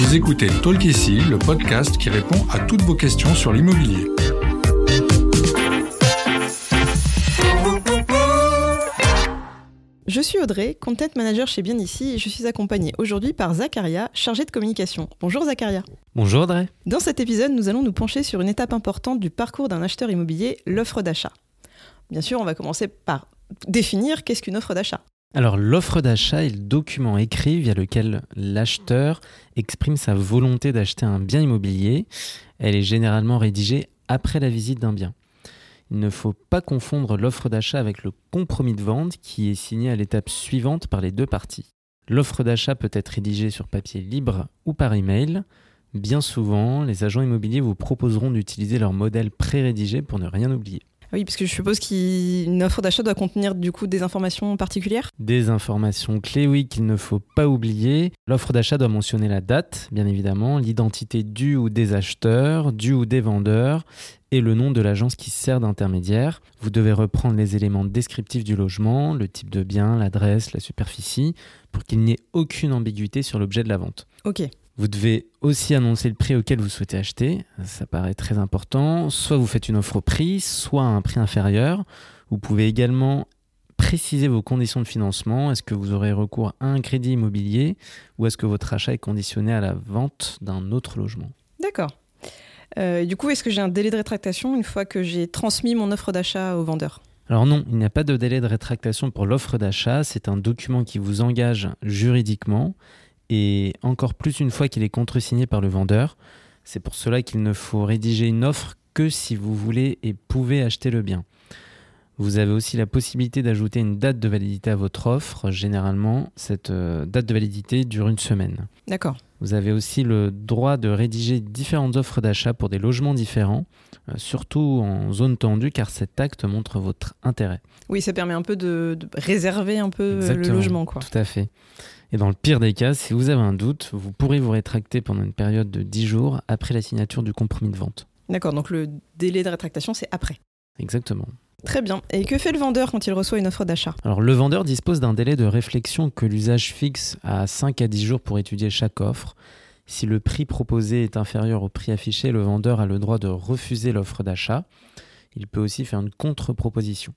Vous écoutez Talk ici, le podcast qui répond à toutes vos questions sur l'immobilier. Je suis Audrey, content manager chez Bien Ici et je suis accompagnée aujourd'hui par Zacharia, chargé de communication. Bonjour Zacharia. Bonjour Audrey. Dans cet épisode, nous allons nous pencher sur une étape importante du parcours d'un acheteur immobilier, l'offre d'achat. Bien sûr, on va commencer par définir qu'est-ce qu'une offre d'achat. Alors l'offre d'achat est le document écrit via lequel l'acheteur exprime sa volonté d'acheter un bien immobilier. Elle est généralement rédigée après la visite d'un bien. Il ne faut pas confondre l'offre d'achat avec le compromis de vente qui est signé à l'étape suivante par les deux parties. L'offre d'achat peut être rédigée sur papier libre ou par email. Bien souvent, les agents immobiliers vous proposeront d'utiliser leur modèle pré-rédigé pour ne rien oublier. Oui, parce que je suppose qu'une offre d'achat doit contenir du coup des informations particulières? Des informations clés, oui, qu'il ne faut pas oublier. L'offre d'achat doit mentionner la date, bien évidemment, l'identité du ou des acheteurs, du ou des vendeurs, et le nom de l'agence qui sert d'intermédiaire. Vous devez reprendre les éléments descriptifs du logement, le type de bien, l'adresse, la superficie, pour qu'il n'y ait aucune ambiguïté sur l'objet de la vente. Ok. Vous devez aussi annoncer le prix auquel vous souhaitez acheter, ça paraît très important. Soit vous faites une offre au prix, soit à un prix inférieur. Vous pouvez également préciser vos conditions de financement. Est-ce que vous aurez recours à un crédit immobilier ou est-ce que votre achat est conditionné à la vente d'un autre logement? D'accord. Euh, du coup, est-ce que j'ai un délai de rétractation une fois que j'ai transmis mon offre d'achat au vendeur? Alors non, il n'y a pas de délai de rétractation pour l'offre d'achat, c'est un document qui vous engage juridiquement et encore plus une fois qu'il est contresigné par le vendeur. C'est pour cela qu'il ne faut rédiger une offre que si vous voulez et pouvez acheter le bien. Vous avez aussi la possibilité d'ajouter une date de validité à votre offre. Généralement, cette euh, date de validité dure une semaine. D'accord. Vous avez aussi le droit de rédiger différentes offres d'achat pour des logements différents, euh, surtout en zone tendue, car cet acte montre votre intérêt. Oui, ça permet un peu de, réserver un peu le logement. Quoi. Tout à fait. Et dans le pire des cas, si vous avez un doute, vous pourrez vous rétracter pendant une période de 10 jours après la signature du compromis de vente. D'accord, donc le délai de rétractation, c'est après. Exactement. Très bien. Et que fait le vendeur quand il reçoit une offre d'achat Alors le vendeur dispose d'un délai de réflexion que l'usage fixe à 5 à 10 jours pour étudier chaque offre. Si le prix proposé est inférieur au prix affiché, le vendeur a le droit de refuser l'offre d'achat. Il peut aussi faire une contre-proposition.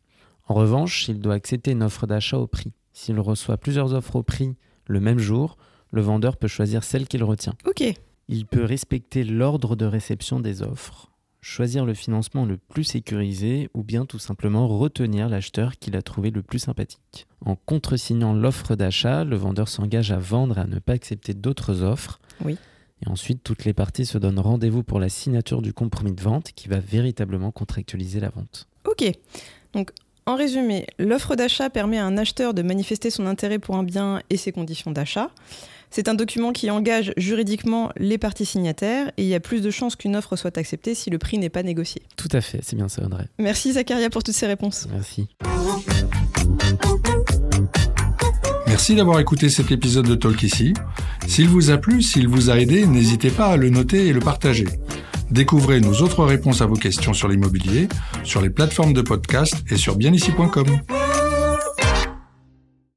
En revanche, il doit accepter une offre d'achat au prix. S'il reçoit plusieurs offres au prix le même jour, le vendeur peut choisir celle qu'il retient. Ok. Il peut respecter l'ordre de réception des offres, choisir le financement le plus sécurisé ou bien tout simplement retenir l'acheteur qu'il a trouvé le plus sympathique. En contresignant l'offre d'achat, le vendeur s'engage à vendre et à ne pas accepter d'autres offres. Oui. Et ensuite, toutes les parties se donnent rendez-vous pour la signature du compromis de vente qui va véritablement contractualiser la vente. Ok. Donc en résumé, l'offre d'achat permet à un acheteur de manifester son intérêt pour un bien et ses conditions d'achat. C'est un document qui engage juridiquement les parties signataires et il y a plus de chances qu'une offre soit acceptée si le prix n'est pas négocié. Tout à fait, c'est bien ça, Audrey. Merci Zacharia pour toutes ces réponses. Merci. Merci d'avoir écouté cet épisode de Talk ici. S'il vous a plu, s'il vous a aidé, n'hésitez pas à le noter et le partager. Découvrez nos autres réponses à vos questions sur l'immobilier sur les plateformes de podcast et sur bienici.com.